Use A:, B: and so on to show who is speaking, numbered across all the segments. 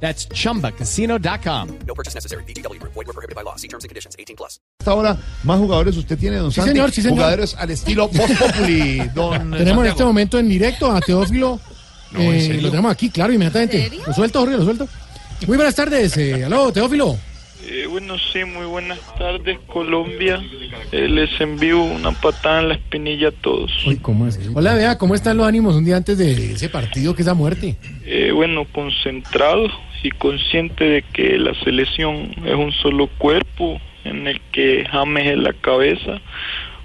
A: That's chumbacasino.com.
B: No purchase necessary. BGW. Void were prohibited by law. See terms and conditions. 18 plus.
C: Hasta ahora, más jugadores usted tiene, don
D: Sí,
C: Santi.
D: señor, sí, señor.
C: Jugadores al estilo Voz Populi, don
D: Tenemos en este
C: Santiago.
D: momento en directo a Teófilo.
C: No, ¿en
D: eh,
C: serio?
D: lo tenemos aquí, claro, inmediatamente. Lo suelto, Jorge, lo suelto. Muy buenas tardes. Eh, aló, Teófilo.
E: Eh, bueno, sí, muy buenas tardes, Colombia. Eh, les envío una patada en la espinilla a todos.
D: Uy, ¿cómo es? Hola, vea, ¿cómo están los ánimos un día antes de ese partido que es la muerte?
E: Eh, bueno, concentrado y consciente de que la selección es un solo cuerpo en el que James es la cabeza,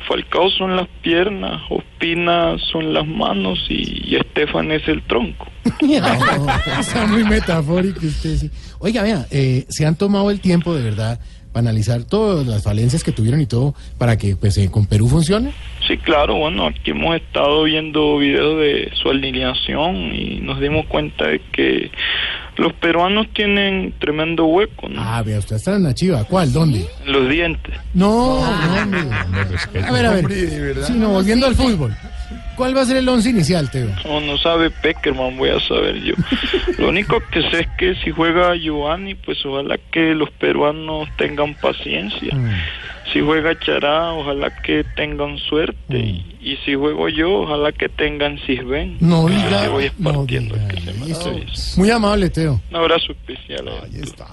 E: Falcao son las piernas, Ospina son las manos y, y Estefan es el tronco.
D: Está muy metafórico usted, sí. Oiga, vea, eh, se han tomado el tiempo de verdad para analizar todas las falencias que tuvieron y todo para que pues eh, con Perú funcione.
E: Sí, claro, bueno, aquí hemos estado viendo videos de su alineación y nos dimos cuenta de que los peruanos tienen tremendo hueco, ¿no?
D: Ah, vea, usted está en la chiva. ¿Cuál? ¿Dónde?
E: Los dientes.
D: No, no, hombre. A ver, a ver.
C: De verdad.
D: Sí, no, volviendo al fútbol. ¿Cuál va a ser el once inicial, Teo?
E: No, no sabe Peckerman, voy a saber yo. Lo único que sé es que si juega Giovanni, pues ojalá que los peruanos tengan paciencia. Si juega Chará, ojalá que tengan suerte. Y, y si juego yo, ojalá que tengan Sisben.
D: No diga.
E: voy
D: no diga
E: que se me
D: eso.
E: atraviesa.
D: Muy amable, Teo.
E: Un abrazo especial. a
C: Ahí está.